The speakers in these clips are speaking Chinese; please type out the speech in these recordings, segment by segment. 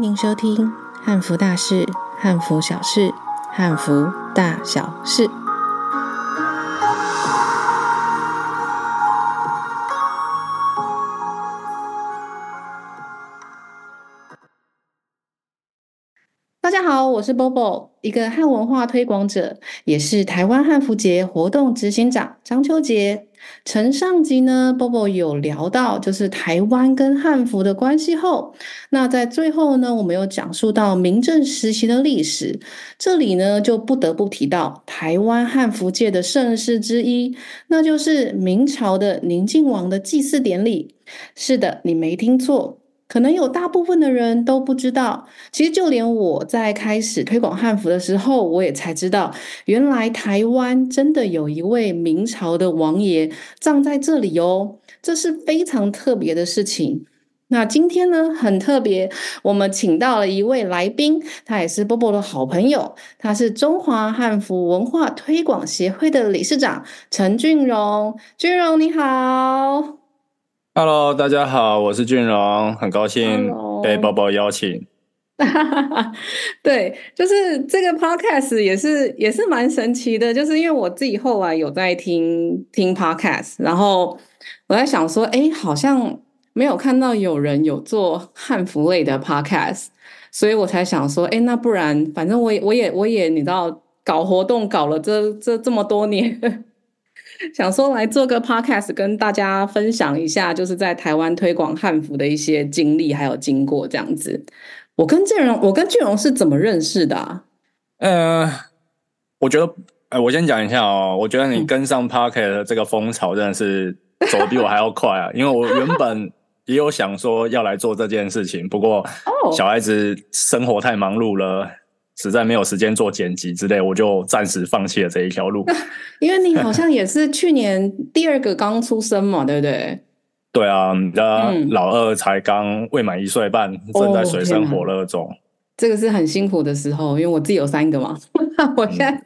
迎您收听《汉服大事、汉服小事、汉服大小事》。大家好，我是 Bobo，一个汉文化推广者，也是台湾汉服节活动执行长张秋杰。陈上集呢，Bobo 有聊到就是台湾跟汉服的关系后，那在最后呢，我们有讲述到明正时期的历史。这里呢，就不得不提到台湾汉服界的盛事之一，那就是明朝的宁靖王的祭祀典礼。是的，你没听错。可能有大部分的人都不知道，其实就连我在开始推广汉服的时候，我也才知道，原来台湾真的有一位明朝的王爷葬在这里哦，这是非常特别的事情。那今天呢，很特别，我们请到了一位来宾，他也是 Bobo 的好朋友，他是中华汉服文化推广协会的理事长陈俊荣，俊荣你好。Hello，大家好，我是俊荣，很高兴被 Bobo 邀请。对，就是这个 Podcast 也是也是蛮神奇的，就是因为我自己后来有在听听 Podcast，然后我在想说，哎，好像没有看到有人有做汉服类的 Podcast，所以我才想说，哎，那不然反正我也我也我也你知道搞活动搞了这这这么多年。想说来做个 podcast 跟大家分享一下，就是在台湾推广汉服的一些经历还有经过这样子。我跟俊荣，我跟俊荣是怎么认识的啊？呃，我觉得，呃，我先讲一下哦。我觉得你跟上 podcast 的这个风潮真的是走得比我还要快啊！因为我原本也有想说要来做这件事情，不过 小孩子生活太忙碌了。实在没有时间做剪辑之类，我就暂时放弃了这一条路。因为你好像也是去年第二个刚出生嘛，对不对？对啊，你家老二才刚未满一岁半，嗯、正在水深火热中。这个是很辛苦的时候，因为我自己有三个嘛。我现在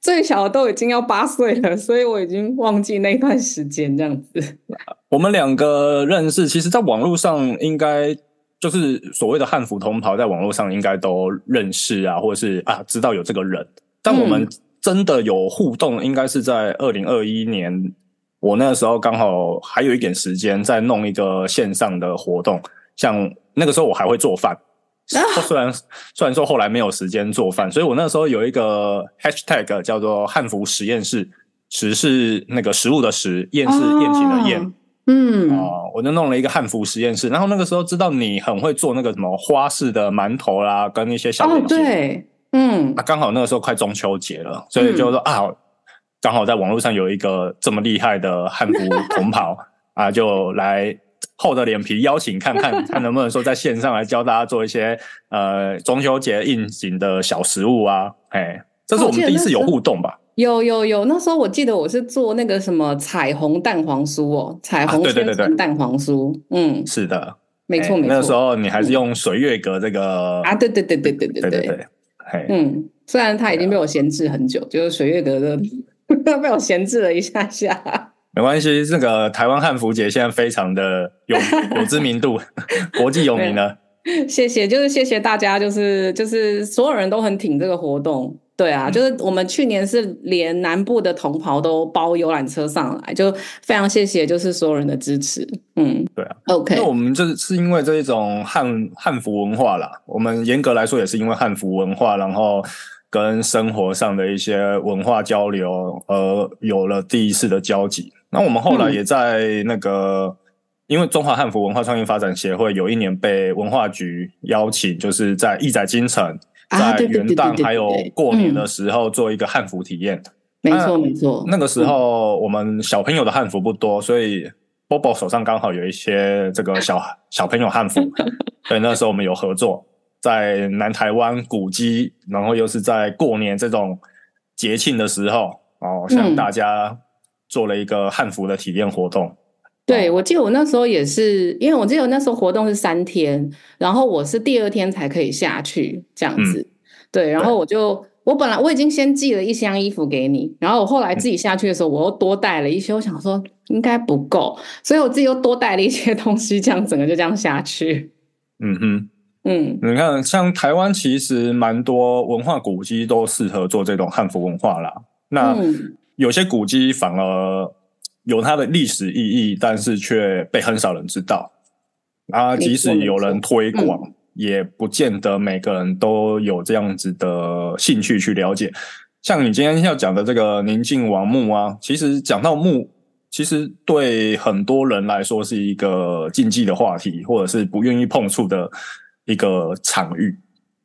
最小的都已经要八岁了，所以我已经忘记那段时间这样子。我们两个认识，其实在网络上应该。就是所谓的汉服同袍，在网络上应该都认识啊，或者是啊知道有这个人。但我们真的有互动，应该是在二零二一年，嗯、我那个时候刚好还有一点时间，在弄一个线上的活动。像那个时候我还会做饭，啊、虽然虽然说后来没有时间做饭，所以我那时候有一个 hashtag 叫做汉服实验室，食是那个食物的食，验是宴请的宴。啊嗯哦，我就弄了一个汉服实验室，然后那个时候知道你很会做那个什么花式的馒头啦，跟一些小点心。哦，对，嗯，啊，刚好那个时候快中秋节了，所以就说、嗯、啊，刚好在网络上有一个这么厉害的汉服同袍啊，就来厚着脸皮邀请看看，看能不能说在线上来教大家做一些呃中秋节应景的小食物啊，哎，这是我们第一次有互动吧。有有有，那时候我记得我是做那个什么彩虹蛋黄酥哦，彩虹千层蛋黄酥，啊、嗯，是的，没错没错。那个时候你还是用水月阁这个啊，对对对对对对对对对，嗯，虽然它已经被我闲置很久，就是水月阁的 被我闲置了一下下，没关系，这个台湾汉服节现在非常的有有知名度，国际有名了。谢谢，就是谢谢大家，就是就是所有人都很挺这个活动。对啊，就是我们去年是连南部的同袍都包游览车上来，就非常谢谢，就是所有人的支持。嗯，对啊，OK。那我们就是是因为这一种汉汉服文化啦，我们严格来说也是因为汉服文化，然后跟生活上的一些文化交流，而有了第一次的交集。那我们后来也在那个，嗯、因为中华汉服文化创意发展协会有一年被文化局邀请，就是在义载金城。在元旦还有过年的时候做一个汉服体验，没错没错。那个时候我们小朋友的汉服不多，所以 Bobo 手上刚好有一些这个小小朋友汉服，所以那时候我们有合作，在南台湾古迹，然后又是在过年这种节庆的时候，哦，向大家做了一个汉服的体验活动。对，我记得我那时候也是，因为我记得我那时候活动是三天，然后我是第二天才可以下去这样子。嗯、对，然后我就我本来我已经先寄了一箱衣服给你，然后我后来自己下去的时候，我又多带了一些，我想说应该不够，所以我自己又多带了一些东西，这样整个就这样下去。嗯哼，嗯，你看，像台湾其实蛮多文化古迹都适合做这种汉服文化啦。那有些古迹反而有它的历史意义，但是却被很少人知道。啊，即使有人推广，嗯、也不见得每个人都有这样子的兴趣去了解。像你今天要讲的这个宁靖王墓啊，其实讲到墓，其实对很多人来说是一个禁忌的话题，或者是不愿意碰触的一个场域。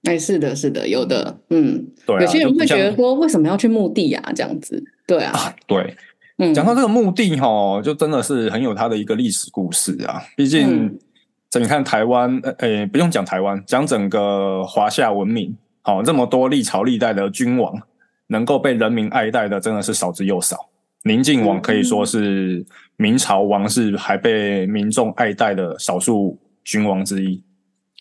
哎，是的，是的，有的，嗯，对、啊，有些人会觉得说，为什么要去墓地啊？这样子，对啊，啊对，嗯，讲到这个墓地哈，就真的是很有它的一个历史故事啊，毕竟。嗯这你看台湾，呃，诶，不用讲台湾，讲整个华夏文明，好，这么多历朝历代的君王，能够被人民爱戴的，真的是少之又少。宁靖王可以说是明朝王室还被民众爱戴的少数君王之一。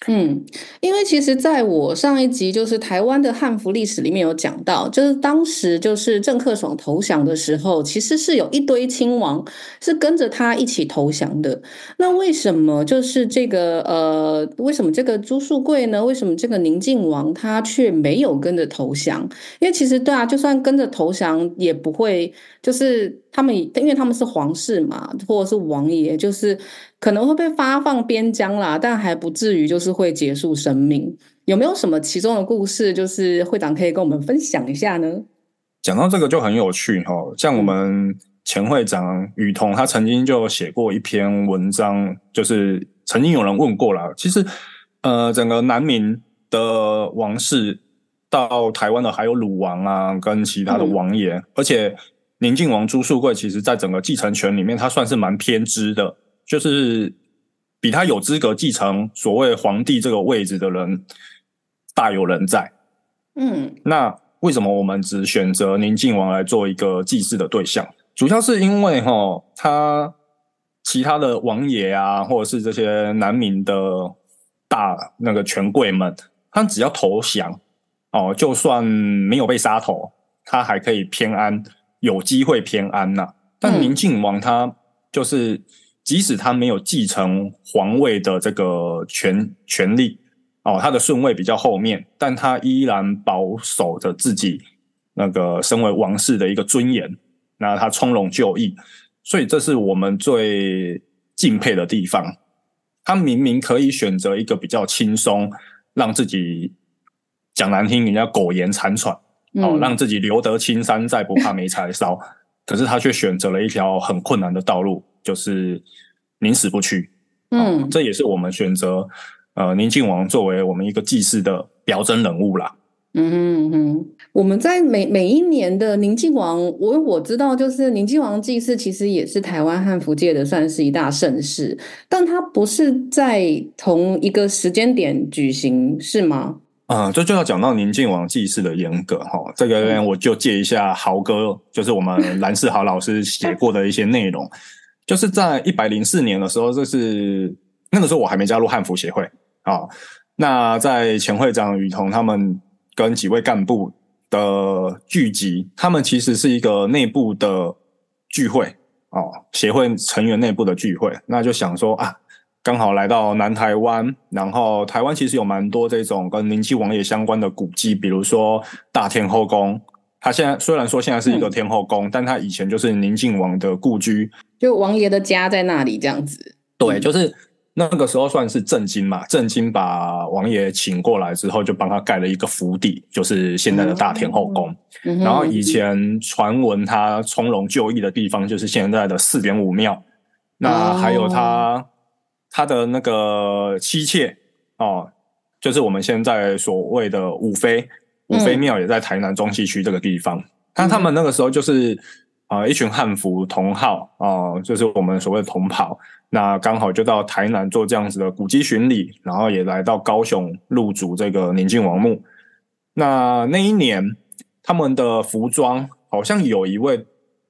嗯，因为其实在我上一集就是台湾的汉服历史里面有讲到，就是当时就是郑克爽投降的时候，其实是有一堆亲王是跟着他一起投降的。那为什么就是这个呃，为什么这个朱树贵呢？为什么这个宁靖王他却没有跟着投降？因为其实对啊，就算跟着投降也不会，就是他们因为他们是皇室嘛，或者是王爷，就是。可能会被发放边疆啦，但还不至于就是会结束生命。有没有什么其中的故事，就是会长可以跟我们分享一下呢？讲到这个就很有趣哈，像我们前会长雨桐，他曾经就写过一篇文章，就是曾经有人问过啦，其实呃，整个南明的王室到台湾的还有鲁王啊，跟其他的王爷，嗯、而且宁靖王朱术贵，其实在整个继承权里面，他算是蛮偏支的。就是比他有资格继承所谓皇帝这个位置的人大有人在，嗯，那为什么我们只选择宁靖王来做一个祭祀的对象？主要是因为哈，他其他的王爷啊，或者是这些南明的大那个权贵们，他只要投降哦，就算没有被杀头，他还可以偏安，有机会偏安呐。但宁靖王他就是。即使他没有继承皇位的这个权权利哦，他的顺位比较后面，但他依然保守着自己那个身为王室的一个尊严。那他从容就义，所以这是我们最敬佩的地方。他明明可以选择一个比较轻松，让自己讲难听，人家苟延残喘哦，让自己留得青山在，不怕没柴烧。可是他却选择了一条很困难的道路。就是宁死不屈，嗯，这也是我们选择呃宁靖王作为我们一个祭祀的表征人物啦。嗯哼哼，我们在每每一年的宁靖王，我我知道，就是宁靖王祭祀其实也是台湾汉服界的算是一大盛事，但它不是在同一个时间点举行，是吗？啊、嗯，这就要讲到宁靖王祭祀的严格哈，这个我就借一下豪哥，就是我们蓝世豪老师写过的一些内容。就是在一百零四年的时候，这是那个时候我还没加入汉服协会啊、那在前会长雨桐他们跟几位干部的聚集，他们其实是一个内部的聚会哦，协会成员内部的聚会。那就想说啊，刚好来到南台湾，然后台湾其实有蛮多这种跟宁靖王爷相关的古迹，比如说大天后宫。他现在虽然说现在是一个天后宫，嗯、但他以前就是宁靖王的故居，就王爷的家在那里这样子。对，就是那个时候算是正经嘛，正经把王爷请过来之后，就帮他盖了一个府邸，就是现在的大天后宫。嗯、然后以前传闻他从容就义的地方，就是现在的四点五庙。那还有他、哦、他的那个妻妾哦，就是我们现在所谓的五妃。五妃庙也在台南中西区这个地方，那、嗯、他们那个时候就是啊、呃、一群汉服同号啊、呃，就是我们所谓的同袍，那刚好就到台南做这样子的古迹巡礼，然后也来到高雄入主这个宁靖王墓。那那一年他们的服装好像有一位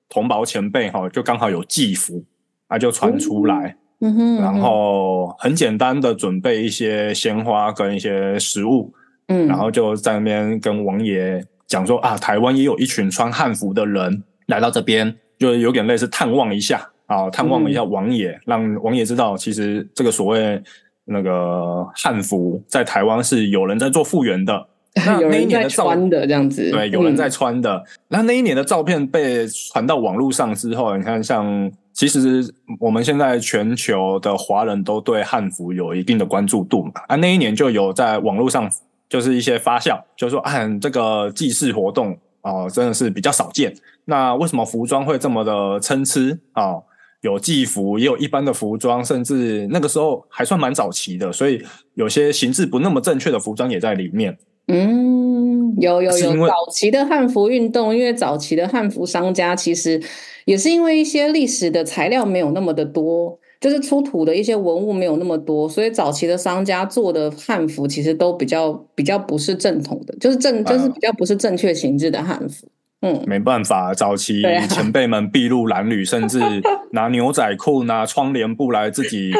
同袍前辈哈，就刚好有祭服，啊就传出来，嗯哼，然后很简单的准备一些鲜花跟一些食物。嗯，然后就在那边跟王爷讲说啊，台湾也有一群穿汉服的人来到这边，就有点类似探望一下啊，探望一下王爷，嗯、让王爷知道，其实这个所谓那个汉服在台湾是有人在做复原的，那那一年的照穿的这样子，对，有人在穿的。那、嗯、那一年的照片被传到网络上之后，你看，像其实我们现在全球的华人都对汉服有一定的关注度嘛。啊，那一年就有在网络上就是一些发酵，就是说啊，这个祭祀活动哦、呃，真的是比较少见。那为什么服装会这么的参差啊？有祭服，也有一般的服装，甚至那个时候还算蛮早期的，所以有些形制不那么正确的服装也在里面。嗯，有有有，早期的汉服运动，因为早期的汉服商家其实也是因为一些历史的材料没有那么的多，就是出土的一些文物没有那么多，所以早期的商家做的汉服其实都比较比较不是正统的，就是正就是比较不是正确形制的汉服。嗯，没办法，早期前辈们筚路蓝缕，甚至 拿牛仔裤、拿窗帘布来自己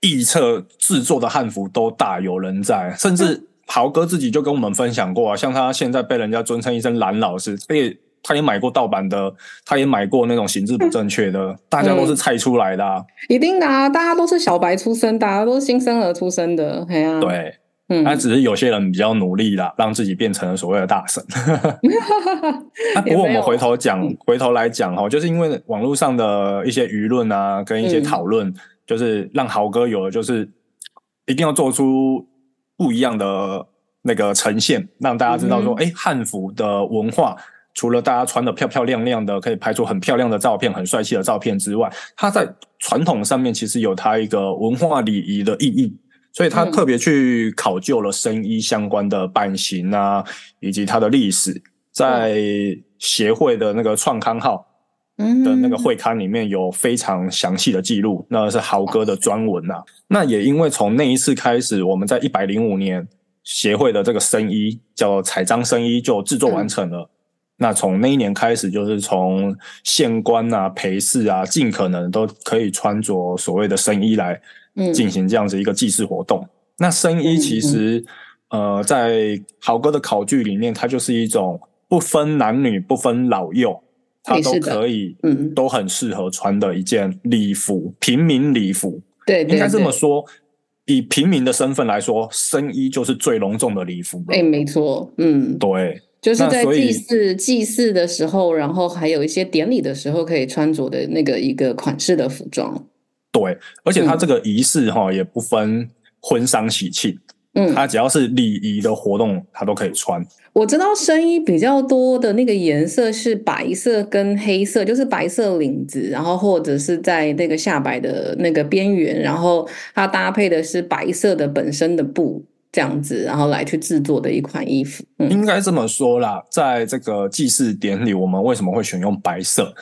臆测制作的汉服都大有人在。甚至豪哥自己就跟我们分享过啊，像他现在被人家尊称一声蓝老师，他也他也买过盗版的，他也买过那种形制不正确的，大家都是猜出来的啊。一定的啊，大家都是小白出身，大家都是新生儿出生的，哎呀，对。嗯，那只是有些人比较努力啦，让自己变成了所谓的大神。那 不过我们回头讲，回头来讲哈，就是因为网络上的一些舆论啊，跟一些讨论，就是让豪哥有了，就是一定要做出不一样的那个呈现，让大家知道说，哎，汉服的文化除了大家穿的漂漂亮亮的，可以拍出很漂亮的照片、很帅气的照片之外，它在传统上面其实有它一个文化礼仪的意义。所以他特别去考究了生衣相关的版型啊，以及它的历史，在协会的那个创刊号的那个会刊里面有非常详细的记录，那是豪哥的专文啊。那也因为从那一次开始，我们在一百零五年协会的这个生衣叫彩章生衣就制作完成了。那从那一年开始，就是从县官啊、陪侍啊，尽可能都可以穿着所谓的生衣来。进行这样子一个祭祀活动，嗯、那生衣其实，嗯、呃，在豪哥的考据里面，它就是一种不分男女、不分老幼，它都可以，嗯，都很适合穿的一件礼服，平民礼服。对，对，对，应该这么说，以平民的身份来说，生衣就是最隆重的礼服。哎，没错，嗯，对，就是在祭祀祭祀的时候，然后还有一些典礼的时候可以穿着的那个一个款式的服装。对，而且它这个仪式哈也不分婚丧喜庆，嗯，它只要是礼仪的活动，它都可以穿。我知道生衣比较多的那个颜色是白色跟黑色，就是白色领子，然后或者是在那个下摆的那个边缘，然后它搭配的是白色的本身的布这样子，然后来去制作的一款衣服。嗯，应该这么说啦，在这个祭祀典礼，我们为什么会选用白色？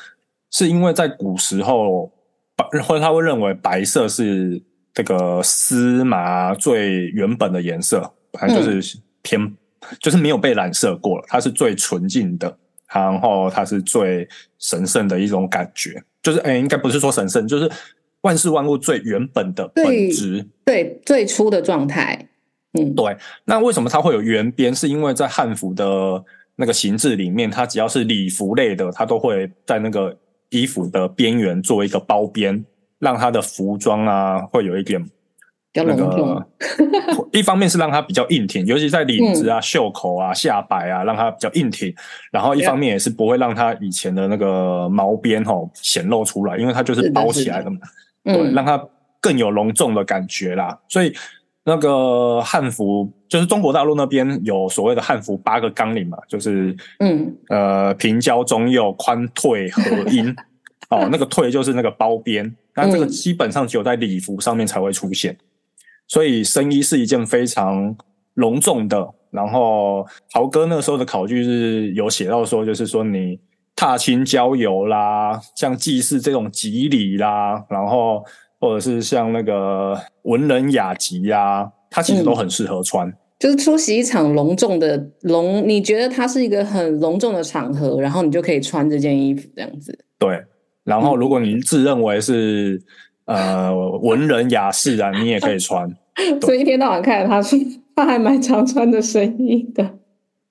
是因为在古时候。白或者他会认为白色是这个丝麻最原本的颜色，反正就是偏，嗯、就是没有被染色过了，它是最纯净的，然后它是最神圣的一种感觉，就是哎，应该不是说神圣，就是万事万物最原本的本质，对，最初的状态。嗯，对。那为什么它会有圆边？是因为在汉服的那个形制里面，它只要是礼服类的，它都会在那个。衣服的边缘做一个包边，让它的服装啊会有一点那个，一方面是让它比较硬挺，尤其在领子啊、袖口啊、下摆啊，让它比较硬挺。然后一方面也是不会让它以前的那个毛边吼显露出来，因为它就是包起来的嘛，对，让它更有隆重的感觉啦。所以。那个汉服就是中国大陆那边有所谓的汉服八个纲领嘛，就是嗯呃平交中右宽退合阴 哦，那个退就是那个包边，那这个基本上只有在礼服上面才会出现，嗯、所以生衣是一件非常隆重的。然后豪哥那个时候的考据是有写到说，就是说你踏青郊游啦，像祭祀这种吉礼啦，然后。或者是像那个文人雅集呀，它其实都很适合穿。嗯，就是出席一场隆重的隆，你觉得它是一个很隆重的场合，然后你就可以穿这件衣服这样子。对，然后如果你自认为是、嗯、呃文人雅士啊，你也可以穿。所以一天到晚看着他穿，他还蛮常穿的生衣的。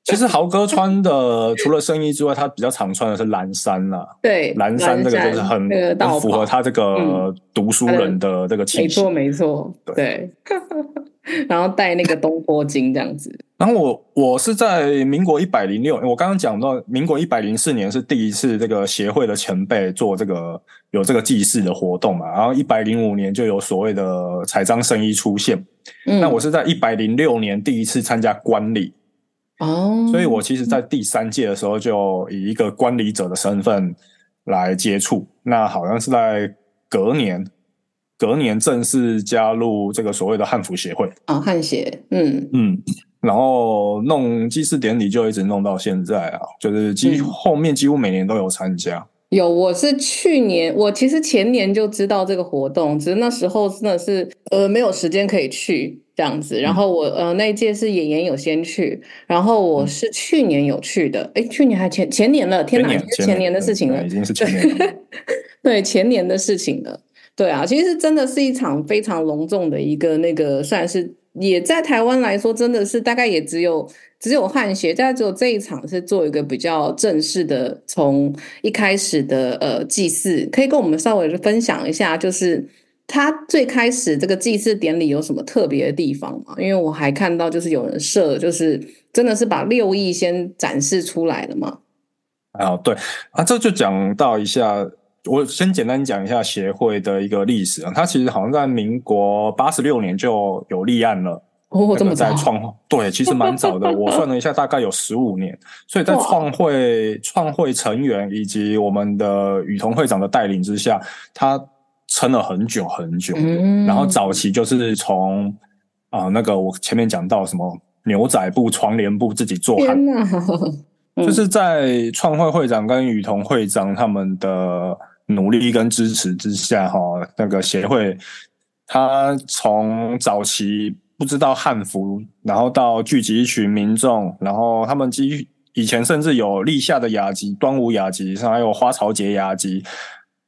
其实豪哥穿的除了圣衣之外，他比较常穿的是蓝衫啦。对，蓝衫这个就是很，那个、很符合他这个读书人的这个气质。没错，没错。对。然后戴那个东坡巾这样子。然后我我是在民国一百零六，我刚刚讲到民国一百零四年是第一次这个协会的前辈做这个有这个祭祀的活动嘛。然后一百零五年就有所谓的彩章圣衣出现。嗯。那我是在一百零六年第一次参加观礼。哦，所以我其实，在第三届的时候，就以一个观礼者的身份来接触。那好像是在隔年，隔年正式加入这个所谓的汉服协会啊，汉协，嗯嗯，然后弄祭祀典礼就一直弄到现在啊，就是几后面几乎每年都有参加。嗯有，我是去年，我其实前年就知道这个活动，只是那时候真的是呃没有时间可以去这样子。然后我呃那一届是演员有先去，然后我是去年有去的，哎、嗯，去年还前前年了，天哪，前年，前年的事情了，已经是 前年了，对，前年的事情了。对啊，其实真的是一场非常隆重的一个那个，算是也在台湾来说，真的是大概也只有。只有汉协，在只有这一场是做一个比较正式的，从一开始的呃祭祀，可以跟我们稍微分享一下，就是他最开始这个祭祀典礼有什么特别的地方吗？因为我还看到就是有人设，就是真的是把六艺先展示出来了嘛。啊，对啊，这就讲到一下，我先简单讲一下协会的一个历史啊，它其实好像在民国八十六年就有立案了。哦，这么早？在创 对，其实蛮早的。我算了一下，大概有十五年。所以在创会、创会成员以及我们的雨桐会长的带领之下，他撑了很久很久。嗯。然后早期就是从啊、呃，那个我前面讲到什么牛仔布、窗帘布自己做！就是在创会会长跟雨桐会长他们的努力跟支持之下，哈，那个协会他从早期。不知道汉服，然后到聚集一群民众，然后他们基以前甚至有立夏的雅集、端午雅集，还有花朝节雅集，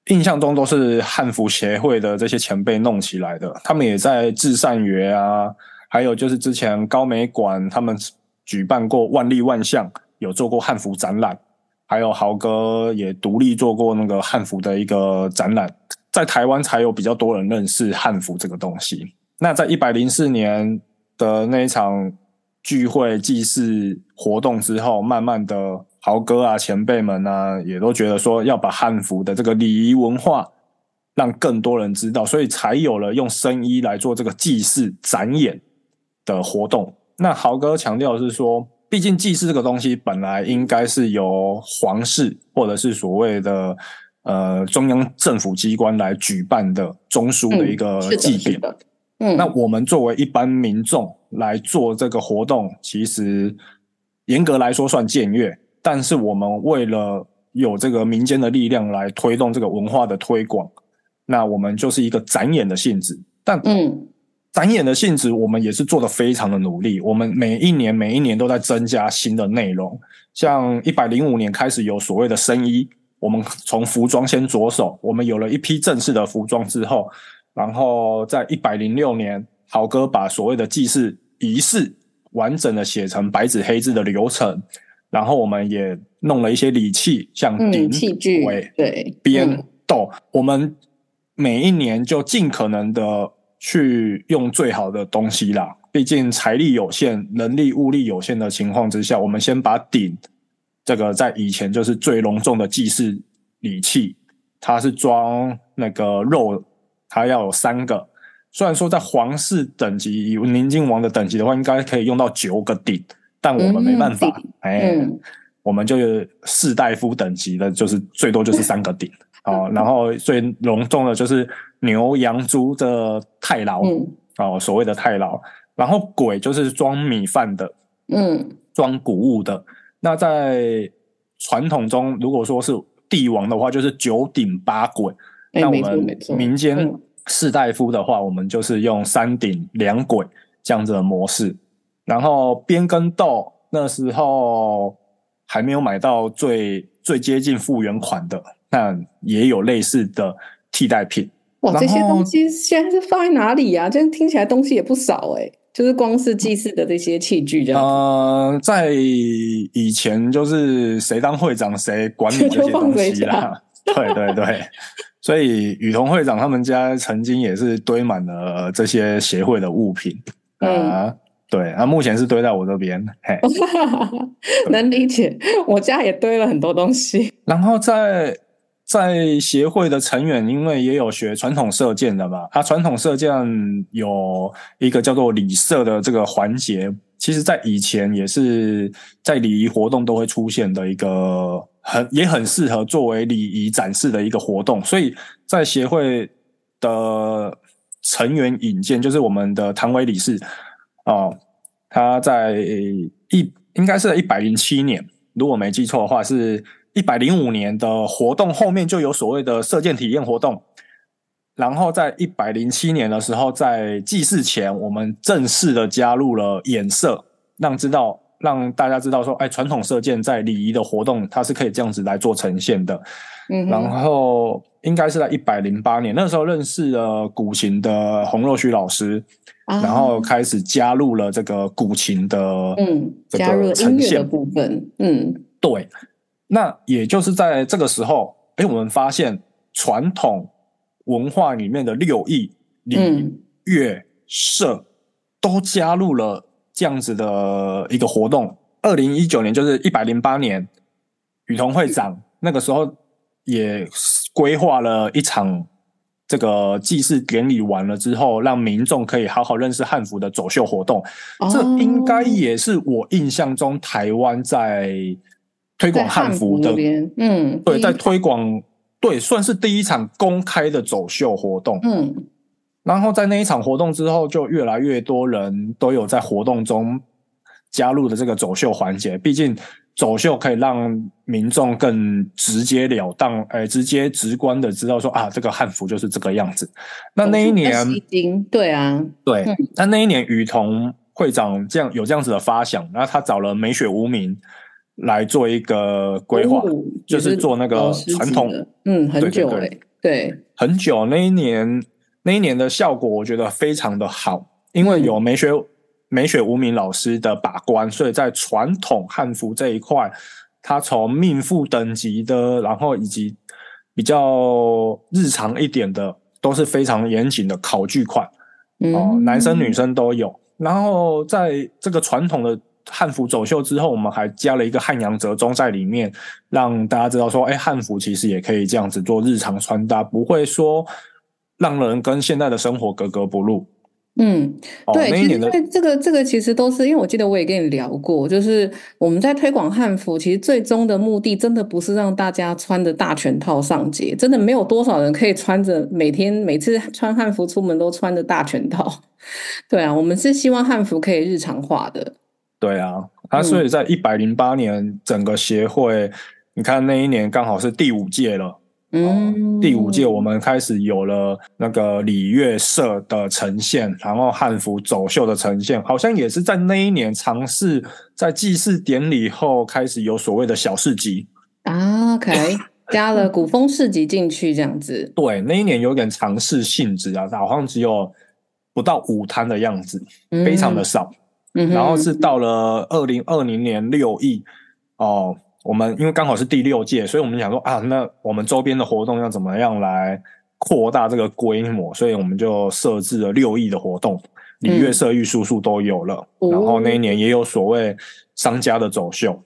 印象中都是汉服协会的这些前辈弄起来的。他们也在至善园啊，还有就是之前高美馆他们举办过万立万象，有做过汉服展览，还有豪哥也独立做过那个汉服的一个展览，在台湾才有比较多人认识汉服这个东西。那在一百零四年的那一场聚会祭祀活动之后，慢慢的豪哥啊前辈们啊，也都觉得说要把汉服的这个礼仪文化让更多人知道，所以才有了用生衣来做这个祭祀展演的活动。那豪哥强调是说，毕竟祭祀这个东西本来应该是由皇室或者是所谓的呃中央政府机关来举办的中枢的一个祭典。嗯嗯，那我们作为一般民众来做这个活动，其实严格来说算僭越，但是我们为了有这个民间的力量来推动这个文化的推广，那我们就是一个展演的性质。但嗯，展演的性质我们也是做的非常的努力，我们每一年每一年都在增加新的内容。像一百零五年开始有所谓的生衣，我们从服装先着手，我们有了一批正式的服装之后。然后在一百零六年，豪哥把所谓的祭祀仪式完整的写成白纸黑字的流程，然后我们也弄了一些礼器，像鼎、器具、簋、对、鞭、斗，我们每一年就尽可能的去用最好的东西啦。毕竟财力有限、人力物力有限的情况之下，我们先把鼎这个在以前就是最隆重的祭祀礼器，它是装那个肉。它要有三个，虽然说在皇室等级，以宁亲王的等级的话，应该可以用到九个鼎，但我们没办法，哎、我们就士大夫等级的，就是最多就是三个鼎 哦。然后最隆重的就是牛羊猪的太牢、嗯、哦，所谓的太牢。然后鬼就是装米饭的，嗯，装谷物的。那在传统中，如果说是帝王的话，就是九鼎八簋。那我们民间士大夫的话，我们就是用三鼎两簋这样子的模式。然后边跟豆那时候还没有买到最最接近复原款的，但也有类似的替代品。哇，这些东西现在是放在哪里呀？这样听起来东西也不少哎。就是光是祭祀的这些器具这样。呃，在以前就是谁当会长谁管理这些东西啦。对对对，所以雨桐会长他们家曾经也是堆满了这些协会的物品啊。呃对，那目前是堆在我这边，嘿，能理解。我家也堆了很多东西。然后在在协会的成员，因为也有学传统射箭的嘛，啊，传统射箭有一个叫做礼射的这个环节，其实在以前也是在礼仪活动都会出现的一个很也很适合作为礼仪展示的一个活动，所以在协会的成员引荐，就是我们的唐伟理事。哦，他在一应该是在一百零七年，如果没记错的话，是一百零五年的活动后面就有所谓的射箭体验活动，然后在一百零七年的时候，在祭祀前，我们正式的加入了演射，让知道让大家知道说，哎，传统射箭在礼仪的活动，它是可以这样子来做呈现的。嗯，然后应该是在一百零八年，那时候认识了古琴的洪若虚老师。然后开始加入了这个古琴的，嗯，加入了音乐的部分，嗯，对。那也就是在这个时候，哎，我们发现传统文化里面的六艺礼乐射都加入了这样子的一个活动。二零一九年，就是一百零八年，雨桐会长那个时候也规划了一场。这个祭祀典礼完了之后，让民众可以好好认识汉服的走秀活动，哦、这应该也是我印象中台湾在推广汉服的，嗯，对，在推广，对，算是第一场公开的走秀活动，嗯，然后在那一场活动之后，就越来越多人都有在活动中加入的这个走秀环节，毕竟。走秀可以让民众更直截了当，哎、欸，直接直观的知道说啊，这个汉服就是这个样子。那那一年，对啊，对，那、嗯、那一年雨桐会长这样有这样子的发想，然后他找了美雪无名来做一个规划，哦、就是做那个传统，嗯，很久哎、欸，对，很久。那一年，那一年的效果我觉得非常的好，因为有美雪。美雪无名老师的把关，所以在传统汉服这一块，他从命妇等级的，然后以及比较日常一点的，都是非常严谨的考据款，哦、嗯，男生女生都有。然后在这个传统的汉服走秀之后，我们还加了一个汉阳折中在里面，让大家知道说，哎，汉服其实也可以这样子做日常穿搭，不会说让人跟现在的生活格格不入。嗯，对，其实这个这个其实都是因为我记得我也跟你聊过，就是我们在推广汉服，其实最终的目的真的不是让大家穿着大全套上街，真的没有多少人可以穿着每天每次穿汉服出门都穿着大全套。对啊，我们是希望汉服可以日常化的。对啊，他所以在一百零八年整个协会，嗯，你看那一年刚好是第五届了。嗯，第五届我们开始有了那个礼乐社的呈现，然后汉服走秀的呈现，好像也是在那一年尝试在祭祀典礼后开始有所谓的小市集啊，OK，加了古风市集进去这样子。对，那一年有点尝试性质啊，好像只有不到五摊的样子，非常的少。嗯，然后是到了二零二零年六亿哦。我们因为刚好是第六届，所以我们想说啊，那我们周边的活动要怎么样来扩大这个规模？所以我们就设置了六亿的活动，礼乐社、玉叔叔都有了。嗯。然后那一年也有所谓商家的走秀，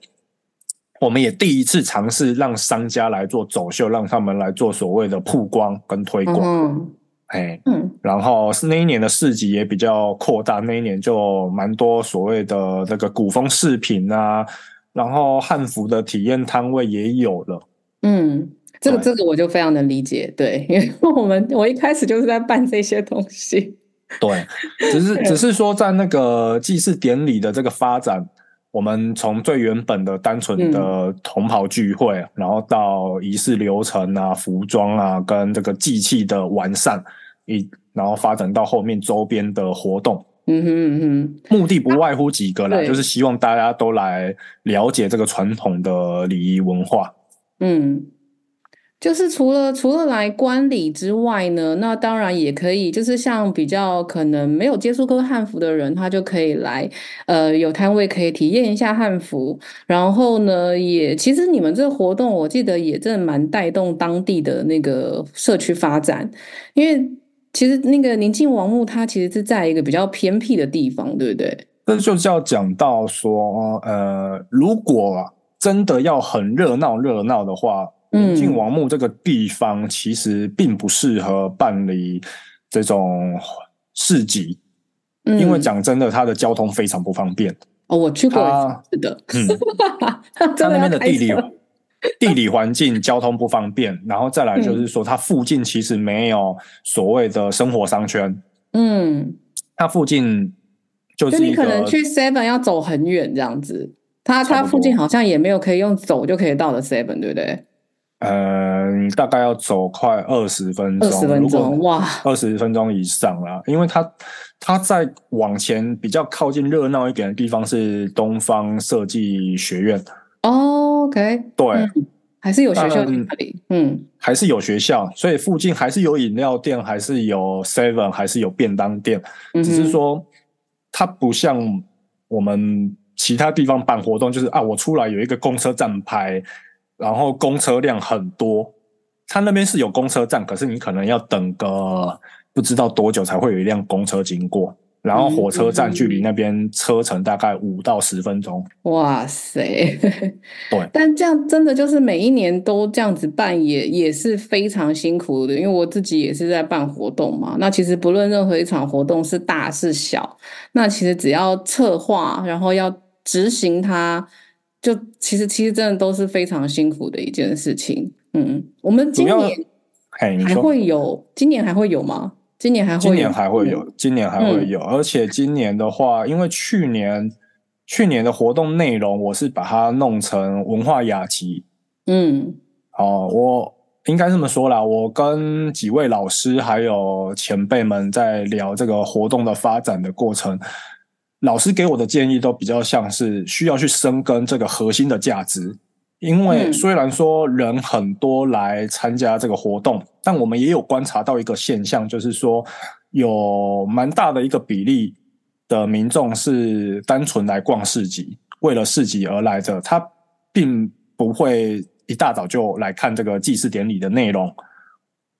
我们也第一次尝试让商家来做走秀，让他们来做所谓的曝光跟推广。嗯，哎，嗯，然后是那一年的市集也比较扩大，那一年就蛮多所谓的那个古风饰品啊。然后汉服的体验摊位也有了，嗯，这个这个我就非常能理解，对，因为我们我一开始就是在办这些东西，对，只是 只是说在那个祭祀典礼的这个发展，我们从最原本的单纯的同袍聚会，嗯，然后到仪式流程啊、服装啊，跟这个祭器的完善，一然后发展到后面周边的活动。嗯哼嗯哼，目的不外乎几个啦，啊，就是希望大家都来了解这个传统的礼仪文化。嗯，就是除了除了来观礼之外呢，那当然也可以，就是像比较可能没有接触过汉服的人，他就可以来，呃，有摊位可以体验一下汉服。然后呢，也其实你们这个活动，我记得也真的蛮带动当地的那个社区发展，因为其实那个宁静王墓它其实是在一个比较偏僻的地方，对不对？这就是要讲到说，呃，如果真的要很热闹热闹的话。宁静王墓这个地方其实并不适合办理这种市集，嗯、因为讲真的，它的交通非常不方便。哦，我去过，是的，嗯，它那边的地理 地理环境交通不方便，然后再来就是说，它附近其实没有所谓的生活商圈。嗯，它附近就是就你可能去 Seven 要走很远这样子，它它附近好像也没有可以用走就可以到的 Seven，对不对？呃，大概要走快二十分钟，二十分钟哇，二十分钟以上啦，因为它它在往前比较靠近热闹一点的地方是东方设计学院。哦，OK，对、嗯，还是有学校在那里，嗯，还是有学校，所以附近还是有饮料店，还是有 Seven，还是有便当店，嗯、只是说它不像我们其他地方办活动，就是啊，我出来有一个公车站牌。然后公车量很多，他那边是有公车站，可是你可能要等个不知道多久才会有一辆公车经过。然后火车站距离那边车程大概五到十分钟。哇塞，对，但这样真的就是每一年都这样子办也，也也是非常辛苦的。因为我自己也是在办活动嘛。那其实不论任何一场活动是大是小，那其实只要策划，然后要执行它。就其实其实真的都是非常辛苦的一件事情，嗯，我们今年还会有，今年还会有吗？今年还会有，今年还会有，今年还会有，而且今年的话，因为去年去年的活动内容，我是把它弄成文化雅集，嗯，哦，我应该这么说啦，我跟几位老师还有前辈们在聊这个活动的发展的过程。老师给我的建议都比较像是需要去深耕这个核心的价值，因为虽然说人很多来参加这个活动，但我们也有观察到一个现象，就是说有蛮大的一个比例的民众是单纯来逛市集，为了市集而来的，他并不会一大早就来看这个祭祀典礼的内容，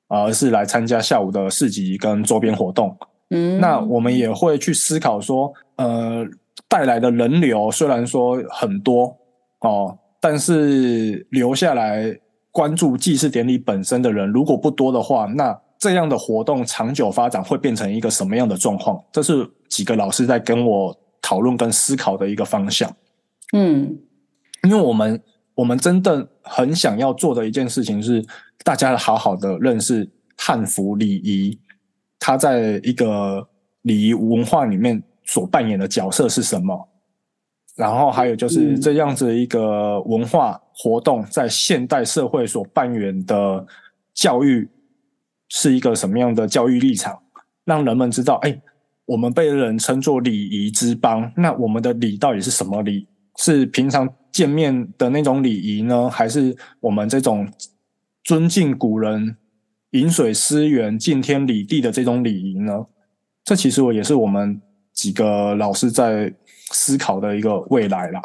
而是来参加下午的市集跟周边活动。嗯，那我们也会去思考说，呃，带来的人流虽然说很多哦，但是留下来关注祭祀典礼本身的人如果不多的话，那这样的活动长久发展会变成一个什么样的状况？这是几个老师在跟我讨论跟思考的一个方向。嗯，因为我们我们真的很想要做的一件事情是，大家好好的认识汉服礼仪。它在一个礼仪文化里面所扮演的角色是什么？然后还有就是这样子一个文化活动在现代社会所扮演的教育是一个什么样的教育立场？让人们知道，哎，我们被人称作礼仪之邦，那我们的礼到底是什么礼？是平常见面的那种礼仪呢？还是我们这种尊敬古人？饮水思源、敬天理地的这种礼仪呢，这其实我也是我们几个老师在思考的一个未来啦。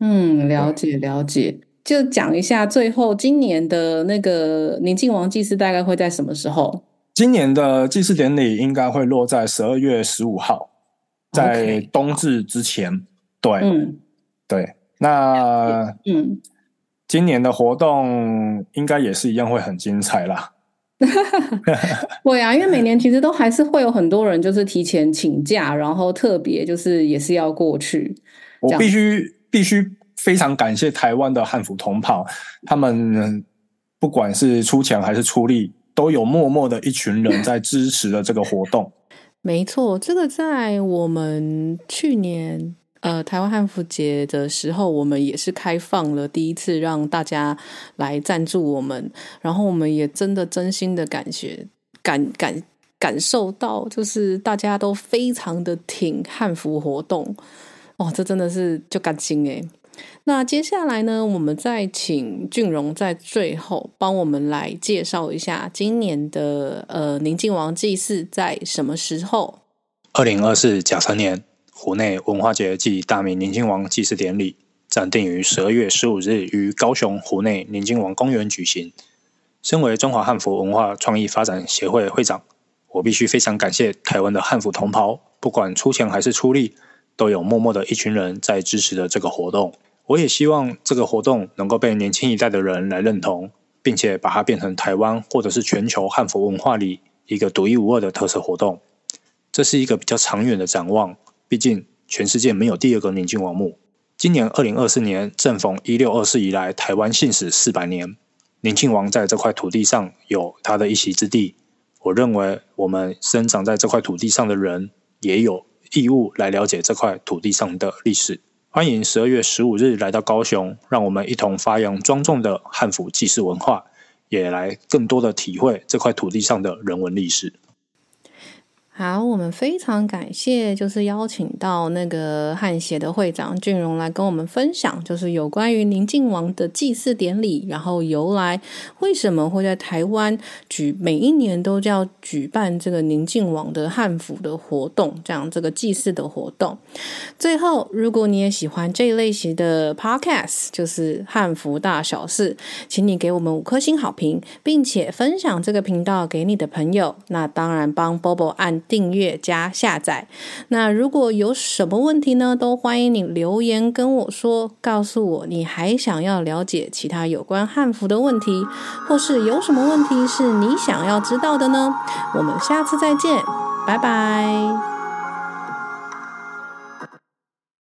嗯，了解了解，就讲一下最后今年的那个宁靖王祭祀大概会在什么时候？今年的祭祀典礼应该会落在十二月十五号，在冬至之前。Okay. 对，嗯，对，那嗯，今年的活动应该也是一样会很精彩啦。对啊，因为每年其实都还是会有很多人就是提前请假，然后特别就是也是要过去。我必须必须非常感谢台湾的汉服同袍，他们不管是出钱还是出力，都有默默的一群人在支持的这个活动。没错，这个在我们去年。呃，台湾汉服节的时候，我们也是开放了第一次让大家来赞助我们，然后我们也真的真心的感觉感感感受到，就是大家都非常的挺汉服活动，哦，这真的是就甘心诶。那接下来呢，我们再请俊荣在最后帮我们来介绍一下今年的呃宁静王祭祀在什么时候？二零二四甲辰年，湖内文化节暨大明宁靖王祭祀典礼暂定于十二月十五日于高雄湖内宁靖王公园举行。身为中华汉服文化创意发展协会会长，我必须非常感谢台湾的汉服同胞，不管出钱还是出力，都有默默的一群人在支持着这个活动。我也希望这个活动能够被年轻一代的人来认同，并且把它变成台湾或者是全球汉服文化里一个独一无二的特色活动。这是一个比较长远的展望，毕竟全世界没有第二个宁靖王墓。今年二零二四年正逢一六二四以来台湾信史四百年，宁靖王在这块土地上有他的一席之地。我认为我们生长在这块土地上的人也有义务来了解这块土地上的历史。欢迎十二月十五日来到高雄，让我们一同发扬庄重的汉服祭祀文化，也来更多的体会这块土地上的人文历史。好，我们非常感谢，就是邀请到那个汉协的会长俊荣来跟我们分享，就是有关于宁静王的祭祀典礼，然后由来，为什么会在台湾举每一年都叫举办这个宁静王的汉服的活动，这样这个祭祀的活动。最后，如果你也喜欢这一类型的 podcast，就是汉服大小事，请你给我们五颗星好评，并且分享这个频道给你的朋友。那当然，帮 Bobo 按。订阅加下载。那如果有什么问题呢，都欢迎你留言跟我说，告诉我你还想要了解其他有关汉服的问题，或是有什么问题是你想要知道的呢？我们下次再见，拜拜。